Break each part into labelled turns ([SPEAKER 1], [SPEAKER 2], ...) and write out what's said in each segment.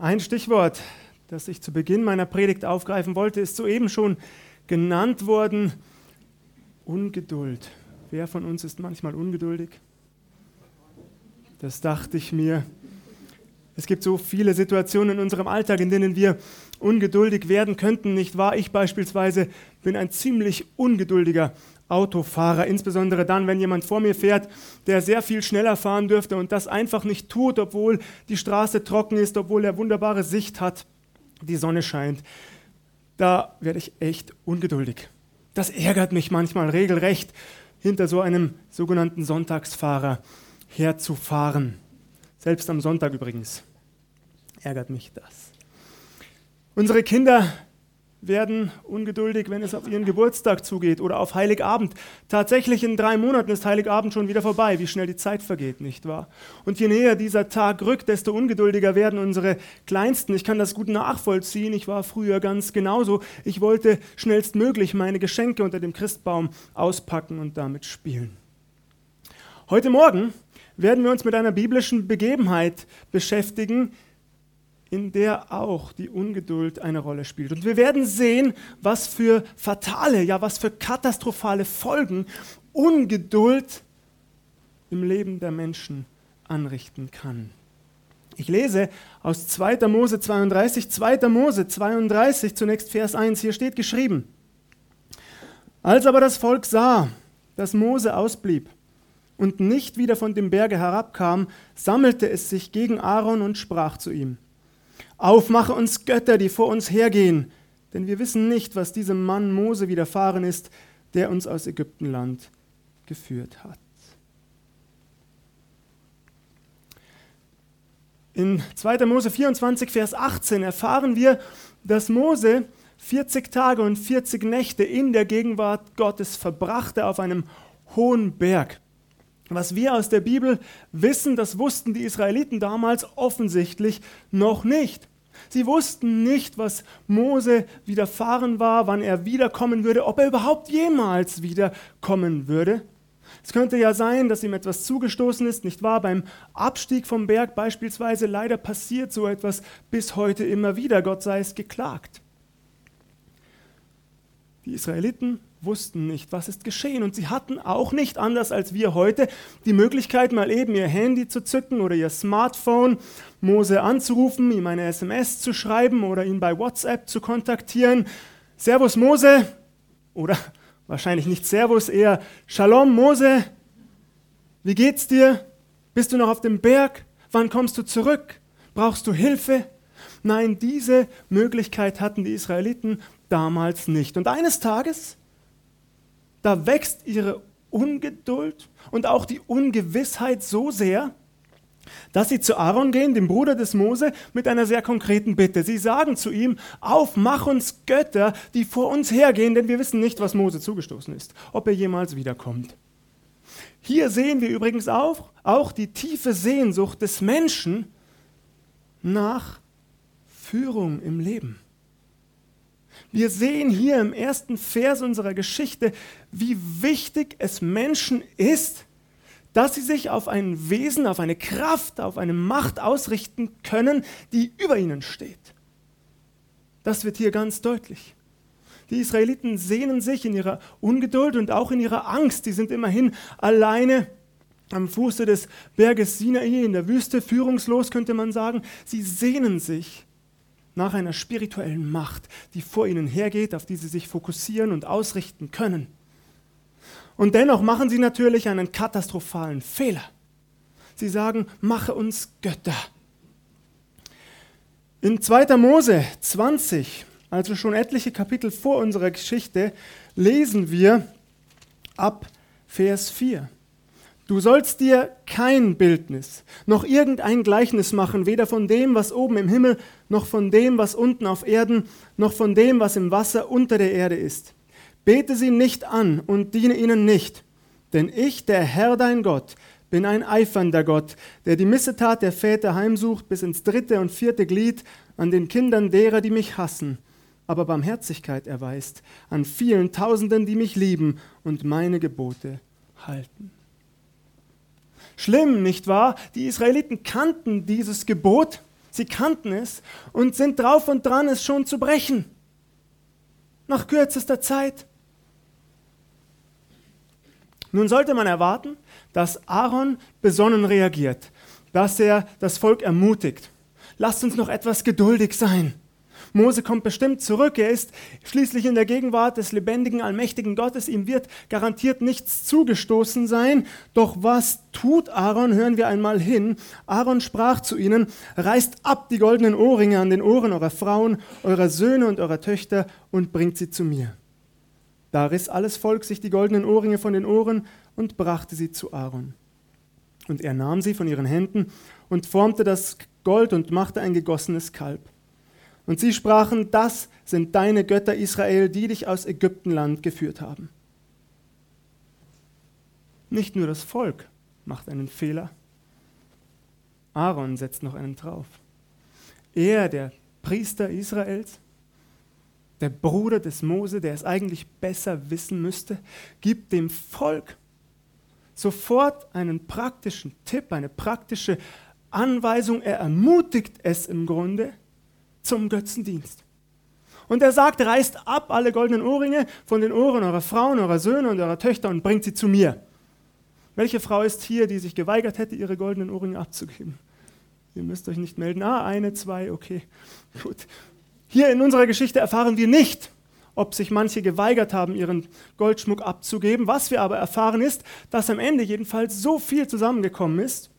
[SPEAKER 1] Ein Stichwort, das ich zu Beginn meiner Predigt aufgreifen wollte, ist soeben schon genannt worden. Ungeduld. Wer von uns ist manchmal ungeduldig? Das dachte ich mir. Es gibt so viele Situationen in unserem Alltag, in denen wir ungeduldig werden könnten, nicht wahr? Ich beispielsweise bin ein ziemlich ungeduldiger Autofahrer, insbesondere dann, wenn jemand vor mir fährt, der sehr viel schneller fahren dürfte und das einfach nicht tut, obwohl die Straße trocken ist, obwohl er wunderbare Sicht hat, die Sonne scheint. Da werde ich echt ungeduldig. Das ärgert mich manchmal regelrecht, hinter so einem sogenannten Sonntagsfahrer herzufahren. Selbst am Sonntag übrigens ärgert mich das. Unsere Kinder werden ungeduldig, wenn es auf ihren Geburtstag zugeht oder auf Heiligabend. Tatsächlich in drei Monaten ist Heiligabend schon wieder vorbei, wie schnell die Zeit vergeht, nicht wahr? Und je näher dieser Tag rückt, desto ungeduldiger werden unsere Kleinsten. Ich kann das gut nachvollziehen. Ich war früher ganz genauso. Ich wollte schnellstmöglich meine Geschenke unter dem Christbaum auspacken und damit spielen. Heute Morgen werden wir uns mit einer biblischen Begebenheit beschäftigen, in der auch die Ungeduld eine Rolle spielt. Und wir werden sehen, was für fatale, ja was für katastrophale Folgen Ungeduld im Leben der Menschen anrichten kann. Ich lese aus 2. Mose 32, 2. Mose 32, zunächst Vers 1, hier steht geschrieben. Als aber das Volk sah, dass Mose ausblieb und nicht wieder von dem Berge herabkam, sammelte es sich gegen Aaron und sprach zu ihm. Aufmache uns Götter, die vor uns hergehen, denn wir wissen nicht, was diesem Mann Mose widerfahren ist, der uns aus Ägyptenland geführt hat. In 2. Mose 24, Vers 18 erfahren wir, dass Mose 40 Tage und 40 Nächte in der Gegenwart Gottes verbrachte auf einem hohen Berg. Was wir aus der Bibel wissen, das wussten die Israeliten damals offensichtlich noch nicht. Sie wussten nicht, was Mose widerfahren war, wann er wiederkommen würde, ob er überhaupt jemals wiederkommen würde. Es könnte ja sein, dass ihm etwas zugestoßen ist, nicht wahr? Beim Abstieg vom Berg beispielsweise. Leider passiert so etwas bis heute immer wieder. Gott sei es geklagt. Die Israeliten wussten nicht, was ist geschehen. Und sie hatten auch nicht, anders als wir heute, die Möglichkeit, mal eben ihr Handy zu zücken oder ihr Smartphone, Mose anzurufen, ihm eine SMS zu schreiben oder ihn bei WhatsApp zu kontaktieren. Servus Mose oder wahrscheinlich nicht Servus, eher Shalom Mose. Wie geht's dir? Bist du noch auf dem Berg? Wann kommst du zurück? Brauchst du Hilfe? Nein, diese Möglichkeit hatten die Israeliten damals nicht. Und eines Tages da wächst ihre Ungeduld und auch die Ungewissheit so sehr, dass sie zu Aaron gehen, dem Bruder des Mose, mit einer sehr konkreten Bitte. Sie sagen zu ihm, auf, mach uns Götter, die vor uns hergehen, denn wir wissen nicht, was Mose zugestoßen ist, ob er jemals wiederkommt. Hier sehen wir übrigens auch, auch die tiefe Sehnsucht des Menschen nach Führung im Leben. Wir sehen hier im ersten Vers unserer Geschichte, wie wichtig es Menschen ist, dass sie sich auf ein Wesen, auf eine Kraft, auf eine Macht ausrichten können, die über ihnen steht. Das wird hier ganz deutlich. Die Israeliten sehnen sich in ihrer Ungeduld und auch in ihrer Angst. Die sind immerhin alleine am Fuße des Berges Sinai in der Wüste, führungslos könnte man sagen. Sie sehnen sich nach einer spirituellen Macht, die vor ihnen hergeht, auf die sie sich fokussieren und ausrichten können. Und dennoch machen sie natürlich einen katastrophalen Fehler. Sie sagen, mache uns Götter. In 2. Mose 20, also schon etliche Kapitel vor unserer Geschichte, lesen wir ab Vers 4. Du sollst dir kein Bildnis, noch irgendein Gleichnis machen, weder von dem, was oben im Himmel, noch von dem, was unten auf Erden, noch von dem, was im Wasser unter der Erde ist. Bete sie nicht an und diene ihnen nicht, denn ich, der Herr dein Gott, bin ein eifernder Gott, der die Missetat der Väter heimsucht bis ins dritte und vierte Glied an den Kindern derer, die mich hassen, aber Barmherzigkeit erweist an vielen Tausenden, die mich lieben und meine Gebote halten. Schlimm, nicht wahr? Die Israeliten kannten dieses Gebot. Sie kannten es und sind drauf und dran, es schon zu brechen. Nach kürzester Zeit. Nun sollte man erwarten, dass Aaron besonnen reagiert, dass er das Volk ermutigt. Lasst uns noch etwas geduldig sein. Mose kommt bestimmt zurück. Er ist schließlich in der Gegenwart des lebendigen, allmächtigen Gottes. Ihm wird garantiert nichts zugestoßen sein. Doch was tut Aaron? Hören wir einmal hin. Aaron sprach zu ihnen, reißt ab die goldenen Ohrringe an den Ohren eurer Frauen, eurer Söhne und eurer Töchter und bringt sie zu mir. Da riss alles Volk sich die goldenen Ohrringe von den Ohren und brachte sie zu Aaron. Und er nahm sie von ihren Händen und formte das Gold und machte ein gegossenes Kalb. Und sie sprachen, das sind deine Götter Israel, die dich aus Ägyptenland geführt haben. Nicht nur das Volk macht einen Fehler, Aaron setzt noch einen drauf. Er, der Priester Israels, der Bruder des Mose, der es eigentlich besser wissen müsste, gibt dem Volk sofort einen praktischen Tipp, eine praktische Anweisung. Er ermutigt es im Grunde, zum Götzendienst. Und er sagt, reißt ab alle goldenen Ohrringe von den Ohren eurer Frauen, eurer Söhne und eurer Töchter und bringt sie zu mir. Welche Frau ist hier, die sich geweigert hätte, ihre goldenen Ohrringe abzugeben? Ihr müsst euch nicht melden. Ah, eine, zwei, okay. Gut. Hier in unserer Geschichte erfahren wir nicht, ob sich manche geweigert haben, ihren Goldschmuck abzugeben. Was wir aber erfahren ist, dass am Ende jedenfalls so viel zusammengekommen ist,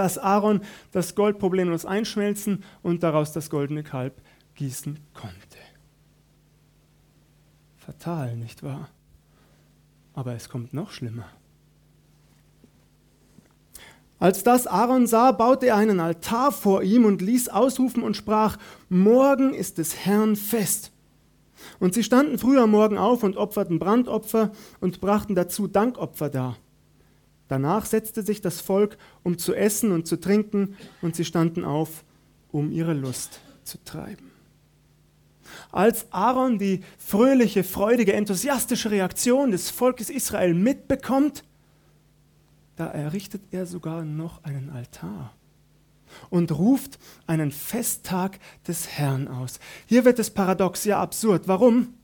[SPEAKER 1] dass Aaron das Gold problemlos einschmelzen und daraus das goldene Kalb gießen konnte. Fatal, nicht wahr? Aber es kommt noch schlimmer. Als das Aaron sah, baute er einen Altar vor ihm und ließ ausrufen und sprach, Morgen ist des Herrn Fest. Und sie standen früh am Morgen auf und opferten Brandopfer und brachten dazu Dankopfer dar. Danach setzte sich das Volk, um zu essen und zu trinken, und sie standen auf, um ihre Lust zu treiben. Als Aaron die fröhliche, freudige, enthusiastische Reaktion des Volkes Israel mitbekommt, da errichtet er sogar noch einen Altar und ruft einen Festtag des Herrn aus. Hier wird es paradox, ja absurd. Warum?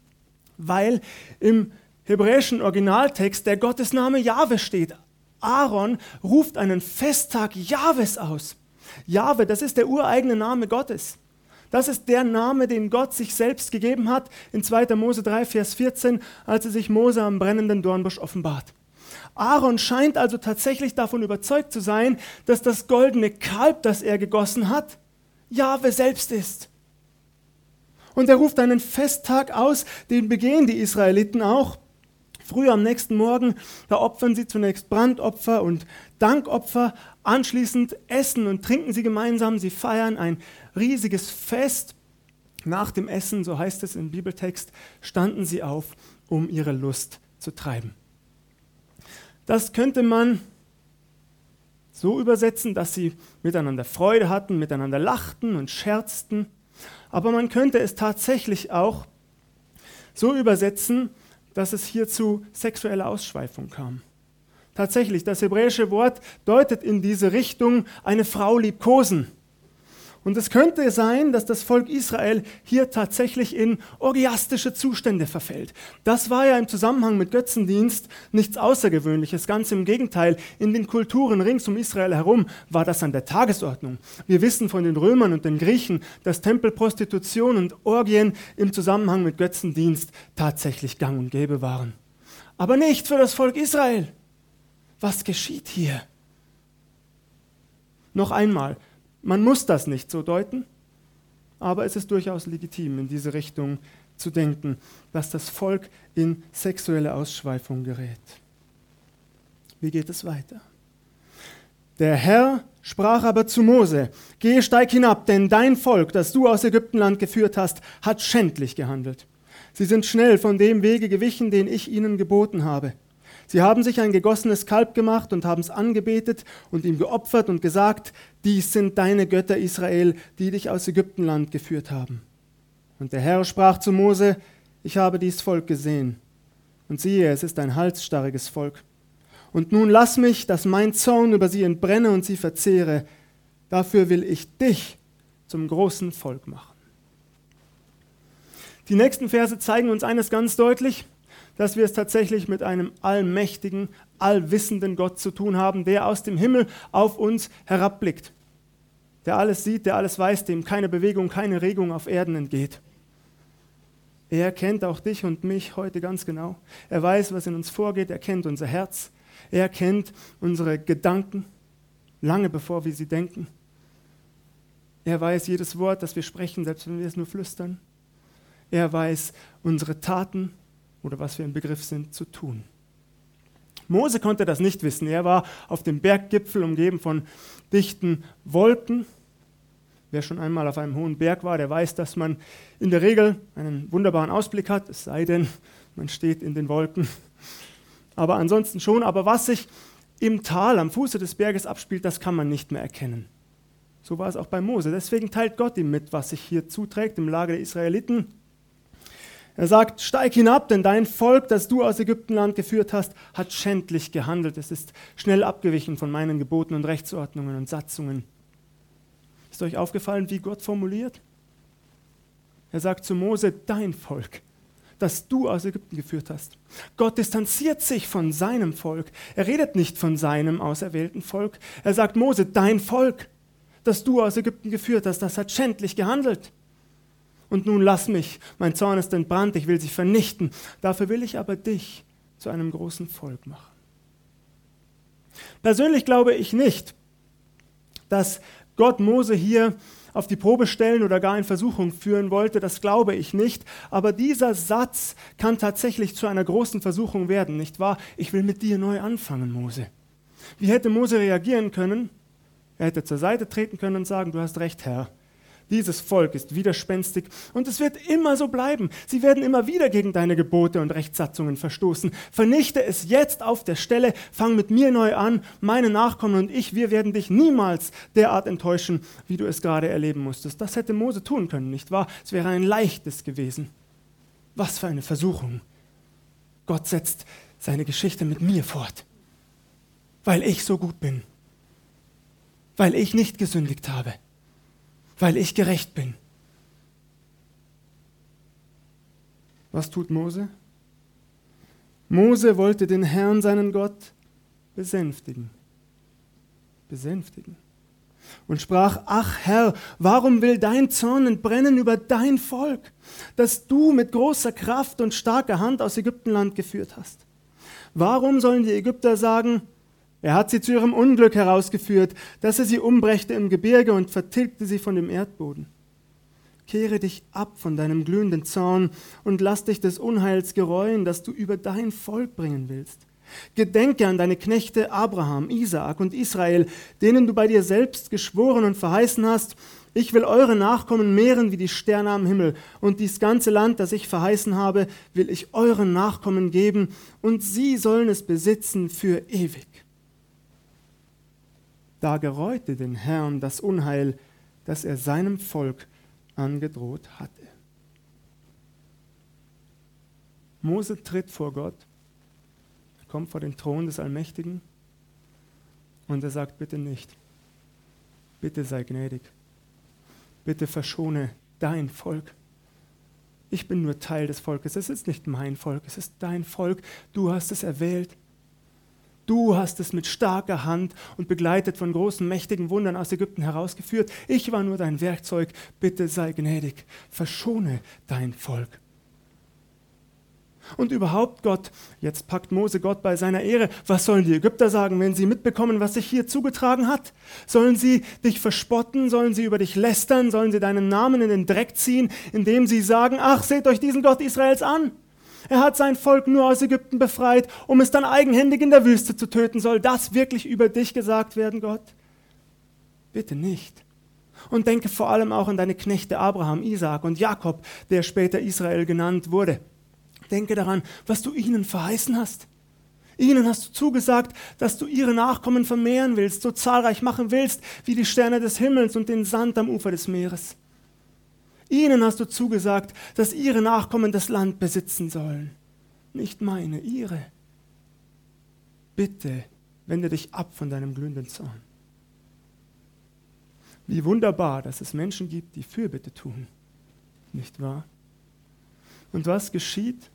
[SPEAKER 1] Weil im hebräischen Originaltext der Gottesname Jahwe steht. Aaron ruft einen Festtag Jahwes aus. Jahwe, das ist der ureigene Name Gottes. Das ist der Name, den Gott sich selbst gegeben hat in 2. Mose 3, Vers 14, als er sich Mose am brennenden Dornbusch offenbart. Aaron scheint also tatsächlich davon überzeugt zu sein, dass das goldene Kalb, das er gegossen hat, Jahwe selbst ist. Und er ruft einen Festtag aus, den begehen die Israeliten auch. Früh am nächsten Morgen, da opfern sie zunächst Brandopfer und Dankopfer, anschließend essen und trinken sie gemeinsam, sie feiern ein riesiges Fest. Nach dem Essen, so heißt es im Bibeltext, standen sie auf, um ihre Lust zu treiben. Das könnte man so übersetzen, dass sie miteinander Freude hatten, miteinander lachten und scherzten. Aber man könnte es tatsächlich auch so übersetzen, dass es hier zu sexueller Ausschweifung kam. Tatsächlich, das hebräische Wort deutet in diese Richtung eine Frau liebkosen. Und es könnte sein, dass das Volk Israel hier tatsächlich in orgiastische Zustände verfällt. Das war ja im Zusammenhang mit Götzendienst nichts Außergewöhnliches. Ganz im Gegenteil, in den Kulturen rings um Israel herum war das an der Tagesordnung. Wir wissen von den Römern und den Griechen, dass Tempelprostitution und Orgien im Zusammenhang mit Götzendienst tatsächlich gang und gäbe waren. Aber nicht für das Volk Israel. Was geschieht hier? Noch einmal, man muss das nicht so deuten, aber es ist durchaus legitim, in diese Richtung zu denken, dass das Volk in sexuelle Ausschweifung gerät. Wie geht es weiter? Der Herr sprach aber zu Mose, Geh, steig hinab, denn dein Volk, das du aus Ägyptenland geführt hast, hat schändlich gehandelt. Sie sind schnell von dem Wege gewichen, den ich ihnen geboten habe. Sie haben sich ein gegossenes Kalb gemacht und haben es angebetet und ihm geopfert und gesagt, dies sind deine Götter Israel, die dich aus Ägyptenland geführt haben. Und der Herr sprach zu Mose, ich habe dies Volk gesehen. Und siehe, es ist ein halsstarriges Volk. Und nun lass mich, dass mein Zorn über sie entbrenne und sie verzehre. Dafür will ich dich zum großen Volk machen. Die nächsten Verse zeigen uns eines ganz deutlich, dass wir es tatsächlich mit einem allmächtigen, allwissenden Gott zu tun haben, der aus dem Himmel auf uns herabblickt, der alles sieht, der alles weiß, dem keine Bewegung, keine Regung auf Erden entgeht. Er kennt auch dich und mich heute ganz genau. Er weiß, was in uns vorgeht, er kennt unser Herz, er kennt unsere Gedanken, lange bevor wir sie denken. Er weiß jedes Wort, das wir sprechen, selbst wenn wir es nur flüstern. Er weiß unsere Taten oder was wir im Begriff sind zu tun. Mose konnte das nicht wissen. Er war auf dem Berggipfel umgeben von dichten Wolken. Wer schon einmal auf einem hohen Berg war, der weiß, dass man in der Regel einen wunderbaren Ausblick hat, es sei denn, man steht in den Wolken. Aber ansonsten schon. Aber was sich im Tal am Fuße des Berges abspielt, das kann man nicht mehr erkennen. So war es auch bei Mose. Deswegen teilt Gott ihm mit, was sich hier zuträgt im Lager der Israeliten. Er sagt, steig hinab, denn dein Volk, das du aus Ägyptenland geführt hast, hat schändlich gehandelt. Es ist schnell abgewichen von meinen Geboten und Rechtsordnungen und Satzungen. Ist euch aufgefallen, wie Gott formuliert? Er sagt zu Mose, dein Volk, das du aus Ägypten geführt hast. Gott distanziert sich von seinem Volk. Er redet nicht von seinem auserwählten Volk. Er sagt, Mose, dein Volk das du aus Ägypten geführt hast, das hat schändlich gehandelt. Und nun lass mich, mein Zorn ist entbrannt, ich will sie vernichten. Dafür will ich aber dich zu einem großen Volk machen. Persönlich glaube ich nicht, dass Gott Mose hier auf die Probe stellen oder gar in Versuchung führen wollte, das glaube ich nicht. Aber dieser Satz kann tatsächlich zu einer großen Versuchung werden, nicht wahr? Ich will mit dir neu anfangen, Mose. Wie hätte Mose reagieren können? Er hätte zur Seite treten können und sagen, du hast recht, Herr. Dieses Volk ist widerspenstig und es wird immer so bleiben. Sie werden immer wieder gegen deine Gebote und Rechtssatzungen verstoßen. Vernichte es jetzt auf der Stelle, fang mit mir neu an. Meine Nachkommen und ich, wir werden dich niemals derart enttäuschen, wie du es gerade erleben musstest. Das hätte Mose tun können, nicht wahr? Es wäre ein leichtes gewesen. Was für eine Versuchung. Gott setzt seine Geschichte mit mir fort, weil ich so gut bin weil ich nicht gesündigt habe, weil ich gerecht bin. Was tut Mose? Mose wollte den Herrn, seinen Gott, besänftigen. Besänftigen. Und sprach, ach Herr, warum will dein Zorn entbrennen über dein Volk, das du mit großer Kraft und starker Hand aus Ägyptenland geführt hast? Warum sollen die Ägypter sagen, er hat sie zu ihrem Unglück herausgeführt, dass er sie umbrächte im Gebirge und vertilgte sie von dem Erdboden. Kehre dich ab von deinem glühenden Zorn und lass dich des Unheils gereuen, das du über dein Volk bringen willst. Gedenke an deine Knechte Abraham, Isaak und Israel, denen du bei dir selbst geschworen und verheißen hast, ich will eure Nachkommen mehren wie die Sterne am Himmel, und dies ganze Land, das ich verheißen habe, will ich euren Nachkommen geben, und sie sollen es besitzen für ewig. Da gereute den Herrn das Unheil, das er seinem Volk angedroht hatte. Mose tritt vor Gott, kommt vor den Thron des Allmächtigen und er sagt, bitte nicht, bitte sei gnädig, bitte verschone dein Volk. Ich bin nur Teil des Volkes, es ist nicht mein Volk, es ist dein Volk, du hast es erwählt. Du hast es mit starker Hand und begleitet von großen, mächtigen Wundern aus Ägypten herausgeführt. Ich war nur dein Werkzeug. Bitte sei gnädig. Verschone dein Volk. Und überhaupt Gott, jetzt packt Mose Gott bei seiner Ehre. Was sollen die Ägypter sagen, wenn sie mitbekommen, was sich hier zugetragen hat? Sollen sie dich verspotten? Sollen sie über dich lästern? Sollen sie deinen Namen in den Dreck ziehen, indem sie sagen, ach, seht euch diesen Gott Israels an? Er hat sein Volk nur aus Ägypten befreit, um es dann eigenhändig in der Wüste zu töten. Soll das wirklich über dich gesagt werden, Gott? Bitte nicht. Und denke vor allem auch an deine Knechte Abraham, Isaak und Jakob, der später Israel genannt wurde. Denke daran, was du ihnen verheißen hast. Ihnen hast du zugesagt, dass du ihre Nachkommen vermehren willst, so zahlreich machen willst wie die Sterne des Himmels und den Sand am Ufer des Meeres. Ihnen hast du zugesagt, dass ihre Nachkommen das Land besitzen sollen. Nicht meine, ihre. Bitte wende dich ab von deinem glühenden Zorn. Wie wunderbar, dass es Menschen gibt, die Fürbitte tun. Nicht wahr? Und was geschieht?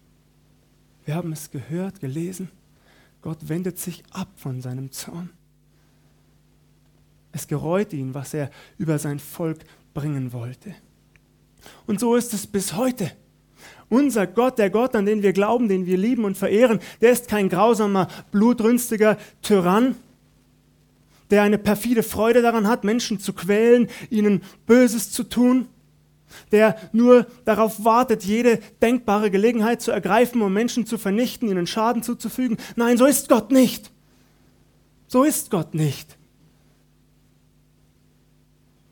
[SPEAKER 1] Wir haben es gehört, gelesen. Gott wendet sich ab von seinem Zorn. Es gereut ihn, was er über sein Volk bringen wollte. Und so ist es bis heute. Unser Gott, der Gott, an den wir glauben, den wir lieben und verehren, der ist kein grausamer, blutrünstiger Tyrann, der eine perfide Freude daran hat, Menschen zu quälen, ihnen Böses zu tun, der nur darauf wartet, jede denkbare Gelegenheit zu ergreifen, um Menschen zu vernichten, ihnen Schaden zuzufügen. Nein, so ist Gott nicht. So ist Gott nicht.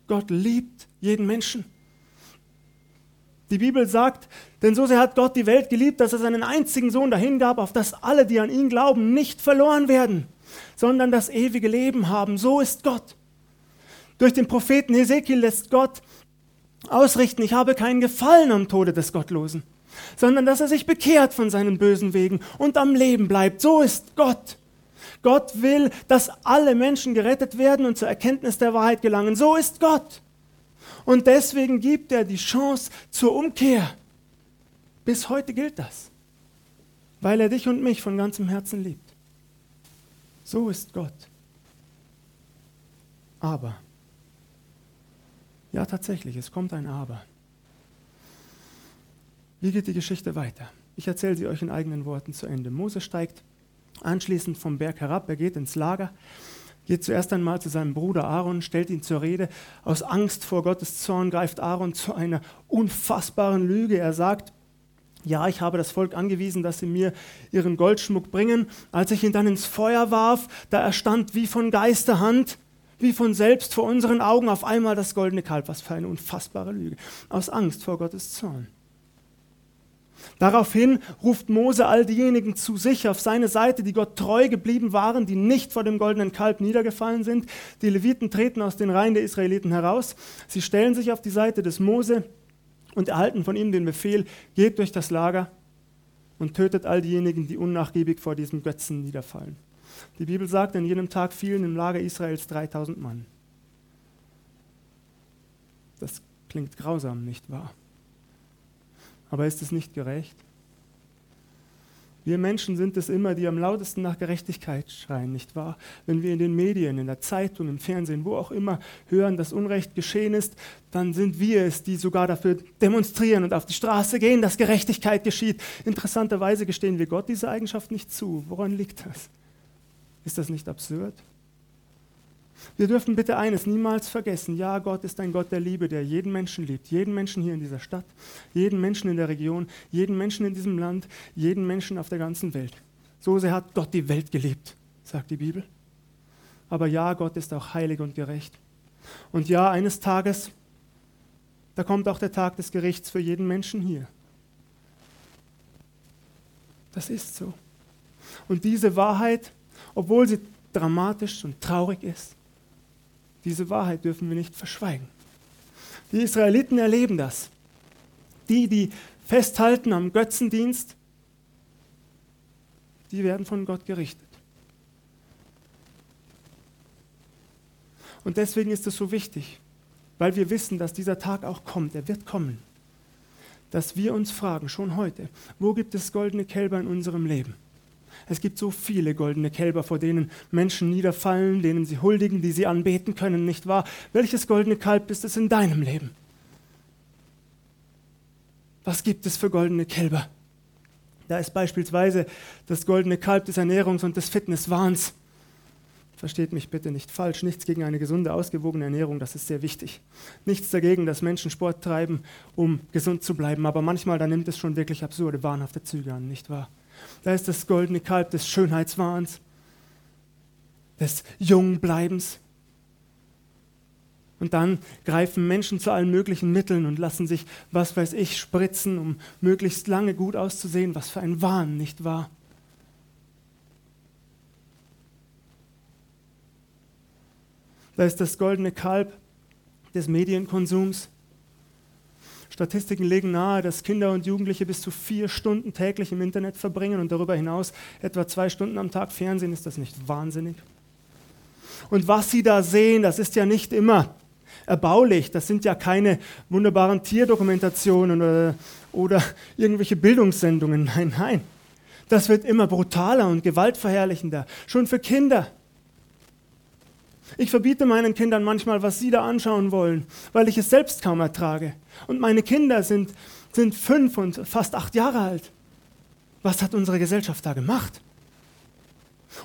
[SPEAKER 1] Gott liebt jeden Menschen. Die Bibel sagt, denn so sehr hat Gott die Welt geliebt, dass er seinen einzigen Sohn dahingab, auf dass alle, die an ihn glauben, nicht verloren werden, sondern das ewige Leben haben. So ist Gott. Durch den Propheten Hesekiel lässt Gott ausrichten, ich habe keinen Gefallen am Tode des Gottlosen, sondern dass er sich bekehrt von seinen bösen Wegen und am Leben bleibt. So ist Gott. Gott will, dass alle Menschen gerettet werden und zur Erkenntnis der Wahrheit gelangen. So ist Gott. Und deswegen gibt er die Chance zur Umkehr. Bis heute gilt das, weil er dich und mich von ganzem Herzen liebt. So ist Gott. Aber, ja tatsächlich, es kommt ein Aber. Wie geht die Geschichte weiter? Ich erzähle sie euch in eigenen Worten zu Ende. Mose steigt anschließend vom Berg herab, er geht ins Lager, geht zuerst einmal zu seinem Bruder Aaron, stellt ihn zur Rede. Aus Angst vor Gottes Zorn greift Aaron zu einer unfassbaren Lüge. Er sagt, ja, ich habe das Volk angewiesen, dass sie mir ihren Goldschmuck bringen. Als ich ihn dann ins Feuer warf, da erstand wie von Geisterhand, wie von selbst vor unseren Augen auf einmal das goldene Kalb. Was für eine unfassbare Lüge. Aus Angst vor Gottes Zorn. Daraufhin ruft Mose all diejenigen zu sich auf seine Seite, die Gott treu geblieben waren, die nicht vor dem goldenen Kalb niedergefallen sind. Die Leviten treten aus den Reihen der Israeliten heraus. Sie stellen sich auf die Seite des Mose und erhalten von ihm den Befehl, geht durch das Lager und tötet all diejenigen, die unnachgiebig vor diesem Götzen niederfallen. Die Bibel sagt, an jenem Tag fielen im Lager Israels 3000 Mann. Das klingt grausam, nicht wahr? Aber ist es nicht gerecht? Wir Menschen sind es immer, die am lautesten nach Gerechtigkeit schreien, nicht wahr? Wenn wir in den Medien, in der Zeitung, im Fernsehen, wo auch immer hören, dass Unrecht geschehen ist, dann sind wir es, die sogar dafür demonstrieren und auf die Straße gehen, dass Gerechtigkeit geschieht. Interessanterweise gestehen wir Gott diese Eigenschaft nicht zu. Woran liegt das? Ist das nicht absurd? Wir dürfen bitte eines niemals vergessen. Ja, Gott ist ein Gott der Liebe, der jeden Menschen liebt. Jeden Menschen hier in dieser Stadt, jeden Menschen in der Region, jeden Menschen in diesem Land, jeden Menschen auf der ganzen Welt. So sehr hat Gott die Welt geliebt, sagt die Bibel. Aber ja, Gott ist auch heilig und gerecht. Und ja, eines Tages, da kommt auch der Tag des Gerichts für jeden Menschen hier. Das ist so. Und diese Wahrheit, obwohl sie dramatisch und traurig ist, diese Wahrheit dürfen wir nicht verschweigen. Die Israeliten erleben das. Die, die festhalten am Götzendienst, die werden von Gott gerichtet. Und deswegen ist es so wichtig, weil wir wissen, dass dieser Tag auch kommt, er wird kommen, dass wir uns fragen, schon heute, wo gibt es goldene Kälber in unserem Leben? Es gibt so viele goldene Kälber, vor denen Menschen niederfallen, denen sie huldigen, die sie anbeten können, nicht wahr? Welches goldene Kalb ist es in deinem Leben? Was gibt es für goldene Kälber? Da ist beispielsweise das goldene Kalb des Ernährungs- und des Fitnesswahns. Versteht mich bitte nicht falsch, nichts gegen eine gesunde, ausgewogene Ernährung, das ist sehr wichtig. Nichts dagegen, dass Menschen Sport treiben, um gesund zu bleiben, aber manchmal, da nimmt es schon wirklich absurde, wahnhafte Züge an, nicht wahr? Da ist das goldene Kalb des Schönheitswahns, des Jungbleibens. Und dann greifen Menschen zu allen möglichen Mitteln und lassen sich, was weiß ich, spritzen, um möglichst lange gut auszusehen. Was für ein Wahn, nicht wahr? Da ist das goldene Kalb des Medienkonsums, Statistiken legen nahe, dass Kinder und Jugendliche bis zu vier Stunden täglich im Internet verbringen und darüber hinaus etwa zwei Stunden am Tag Fernsehen. Ist das nicht wahnsinnig? Und was sie da sehen, das ist ja nicht immer erbaulich. Das sind ja keine wunderbaren Tierdokumentationen oder, oder irgendwelche Bildungssendungen. Nein, nein. Das wird immer brutaler und gewaltverherrlichender. Schon für Kinder. Ich verbiete meinen Kindern manchmal, was sie da anschauen wollen, weil ich es selbst kaum ertrage. Und meine Kinder sind, sind fünf und fast acht Jahre alt. Was hat unsere Gesellschaft da gemacht?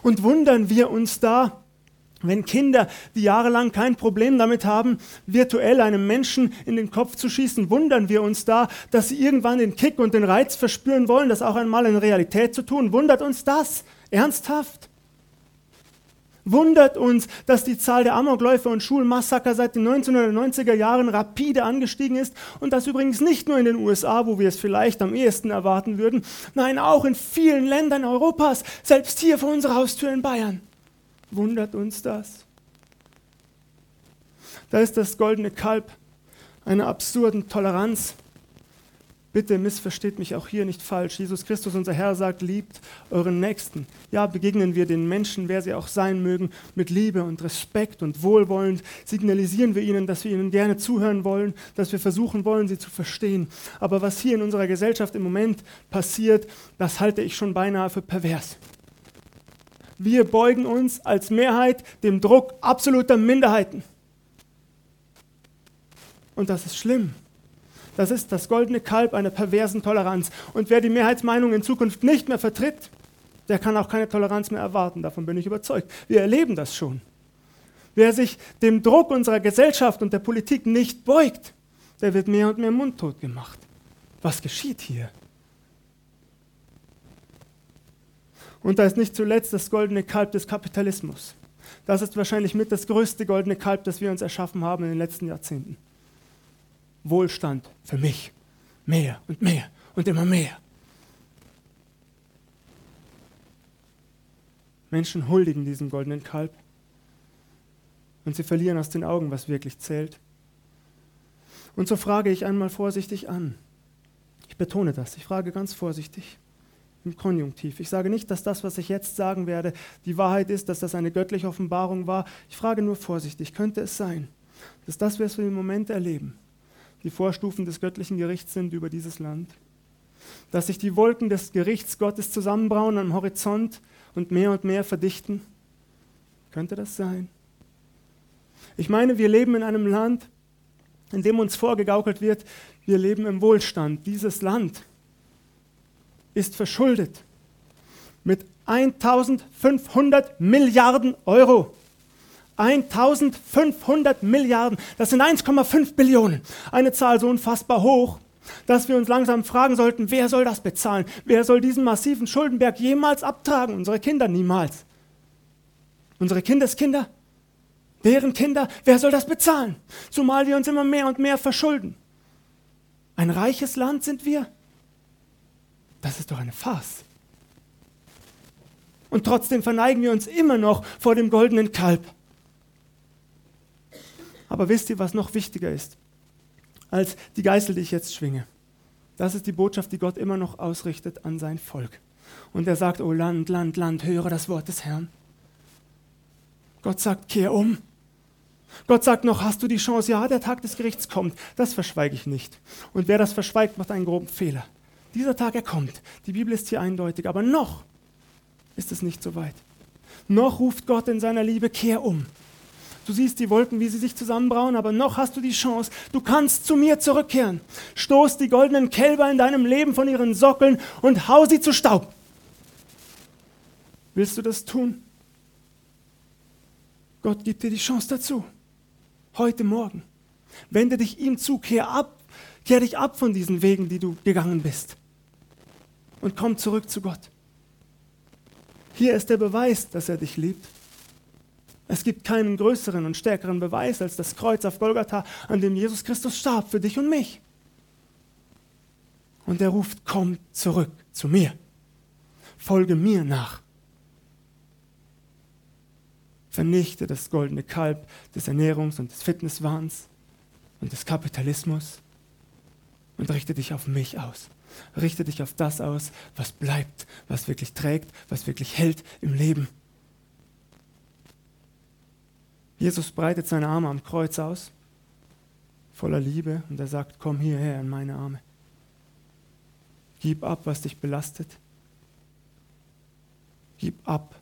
[SPEAKER 1] Und wundern wir uns da, wenn Kinder, die jahrelang kein Problem damit haben, virtuell einem Menschen in den Kopf zu schießen, wundern wir uns da, dass sie irgendwann den Kick und den Reiz verspüren wollen, das auch einmal in Realität zu tun. Wundert uns das ernsthaft? Wundert uns, dass die Zahl der Amokläufe und Schulmassaker seit den 1990er Jahren rapide angestiegen ist und das übrigens nicht nur in den USA, wo wir es vielleicht am ehesten erwarten würden, nein, auch in vielen Ländern Europas, selbst hier vor unserer Haustür in Bayern. Wundert uns das? Da ist das goldene Kalb einer absurden Toleranz. Bitte missversteht mich auch hier nicht falsch. Jesus Christus, unser Herr, sagt, liebt euren Nächsten. Ja, begegnen wir den Menschen, wer sie auch sein mögen, mit Liebe und Respekt und wohlwollend. Signalisieren wir ihnen, dass wir ihnen gerne zuhören wollen, dass wir versuchen wollen, sie zu verstehen. Aber was hier in unserer Gesellschaft im Moment passiert, das halte ich schon beinahe für pervers. Wir beugen uns als Mehrheit dem Druck absoluter Minderheiten. Und das ist schlimm. Das ist das goldene Kalb einer perversen Toleranz. Und wer die Mehrheitsmeinung in Zukunft nicht mehr vertritt, der kann auch keine Toleranz mehr erwarten. Davon bin ich überzeugt. Wir erleben das schon. Wer sich dem Druck unserer Gesellschaft und der Politik nicht beugt, der wird mehr und mehr mundtot gemacht. Was geschieht hier? Und da ist nicht zuletzt das goldene Kalb des Kapitalismus. Das ist wahrscheinlich mit das größte goldene Kalb, das wir uns erschaffen haben in den letzten Jahrzehnten. Wohlstand für mich. Mehr und mehr und immer mehr. Menschen huldigen diesem goldenen Kalb und sie verlieren aus den Augen, was wirklich zählt. Und so frage ich einmal vorsichtig an. Ich betone das, ich frage ganz vorsichtig im Konjunktiv. Ich sage nicht, dass das, was ich jetzt sagen werde, die Wahrheit ist, dass das eine göttliche Offenbarung war. Ich frage nur vorsichtig, könnte es sein, dass das, was wir im Moment erleben, die Vorstufen des göttlichen Gerichts sind über dieses Land? Dass sich die Wolken des Gerichts Gottes zusammenbrauen am Horizont und mehr und mehr verdichten? Könnte das sein? Ich meine, wir leben in einem Land, in dem uns vorgegaukelt wird, wir leben im Wohlstand. Dieses Land ist verschuldet mit 1500 Milliarden Euro. 1500 Milliarden, das sind 1,5 Billionen. Eine Zahl so unfassbar hoch, dass wir uns langsam fragen sollten, wer soll das bezahlen? Wer soll diesen massiven Schuldenberg jemals abtragen? Unsere Kinder niemals. Unsere Kindeskinder? Deren Kinder? Wer soll das bezahlen? Zumal wir uns immer mehr und mehr verschulden. Ein reiches Land sind wir. Das ist doch eine Farce. Und trotzdem verneigen wir uns immer noch vor dem goldenen Kalb. Aber wisst ihr, was noch wichtiger ist als die Geißel, die ich jetzt schwinge? Das ist die Botschaft, die Gott immer noch ausrichtet an sein Volk. Und er sagt, oh Land, Land, Land, höre das Wort des Herrn. Gott sagt, kehr um. Gott sagt noch, hast du die Chance? Ja, der Tag des Gerichts kommt. Das verschweige ich nicht. Und wer das verschweigt, macht einen groben Fehler. Dieser Tag, er kommt. Die Bibel ist hier eindeutig, aber noch ist es nicht so weit. Noch ruft Gott in seiner Liebe, kehr um. Du siehst die Wolken, wie sie sich zusammenbrauen, aber noch hast du die Chance. Du kannst zu mir zurückkehren. Stoß die goldenen Kälber in deinem Leben von ihren Sockeln und hau sie zu Staub. Willst du das tun? Gott gibt dir die Chance dazu. Heute Morgen. Wende dich ihm zu, kehr ab, kehr dich ab von diesen Wegen, die du gegangen bist und komm zurück zu Gott. Hier ist der Beweis, dass er dich liebt. Es gibt keinen größeren und stärkeren Beweis als das Kreuz auf Golgatha, an dem Jesus Christus starb für dich und mich. Und er ruft, komm zurück zu mir. Folge mir nach. Vernichte das goldene Kalb des Ernährungs- und des Fitnesswahns und des Kapitalismus und richte dich auf mich aus. Richte dich auf das aus, was bleibt, was wirklich trägt, was wirklich hält im Leben. Jesus breitet seine Arme am Kreuz aus voller Liebe und er sagt, komm hierher in meine Arme. Gib ab, was dich belastet. Gib ab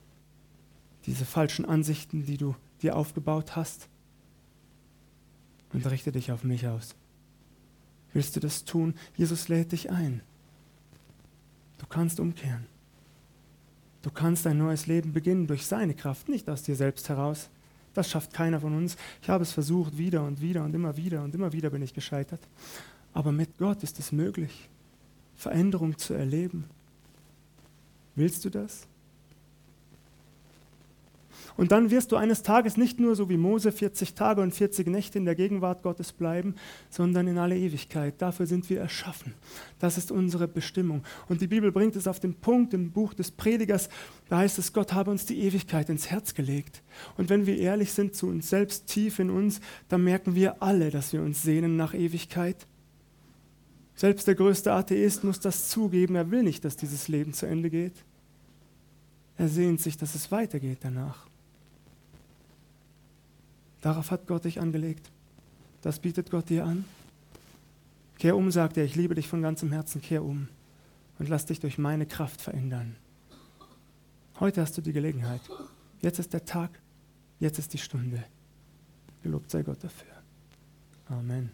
[SPEAKER 1] diese falschen Ansichten, die du dir aufgebaut hast und richte dich auf mich aus. Willst du das tun? Jesus lädt dich ein. Du kannst umkehren. Du kannst ein neues Leben beginnen durch seine Kraft, nicht aus dir selbst heraus. Das schafft keiner von uns. Ich habe es versucht, wieder und wieder und immer wieder und immer wieder bin ich gescheitert. Aber mit Gott ist es möglich, Veränderung zu erleben. Willst du das? Und dann wirst du eines Tages nicht nur so wie Mose 40 Tage und 40 Nächte in der Gegenwart Gottes bleiben, sondern in alle Ewigkeit. Dafür sind wir erschaffen. Das ist unsere Bestimmung. Und die Bibel bringt es auf den Punkt im Buch des Predigers. Da heißt es, Gott habe uns die Ewigkeit ins Herz gelegt. Und wenn wir ehrlich sind zu uns selbst, tief in uns, dann merken wir alle, dass wir uns sehnen nach Ewigkeit. Selbst der größte Atheist muss das zugeben. Er will nicht, dass dieses Leben zu Ende geht. Er sehnt sich, dass es weitergeht danach. Darauf hat Gott dich angelegt. Das bietet Gott dir an. Kehr um, sagt er, ich liebe dich von ganzem Herzen, kehr um und lass dich durch meine Kraft verändern. Heute hast du die Gelegenheit. Jetzt ist der Tag, jetzt ist die Stunde. Gelobt sei Gott dafür. Amen.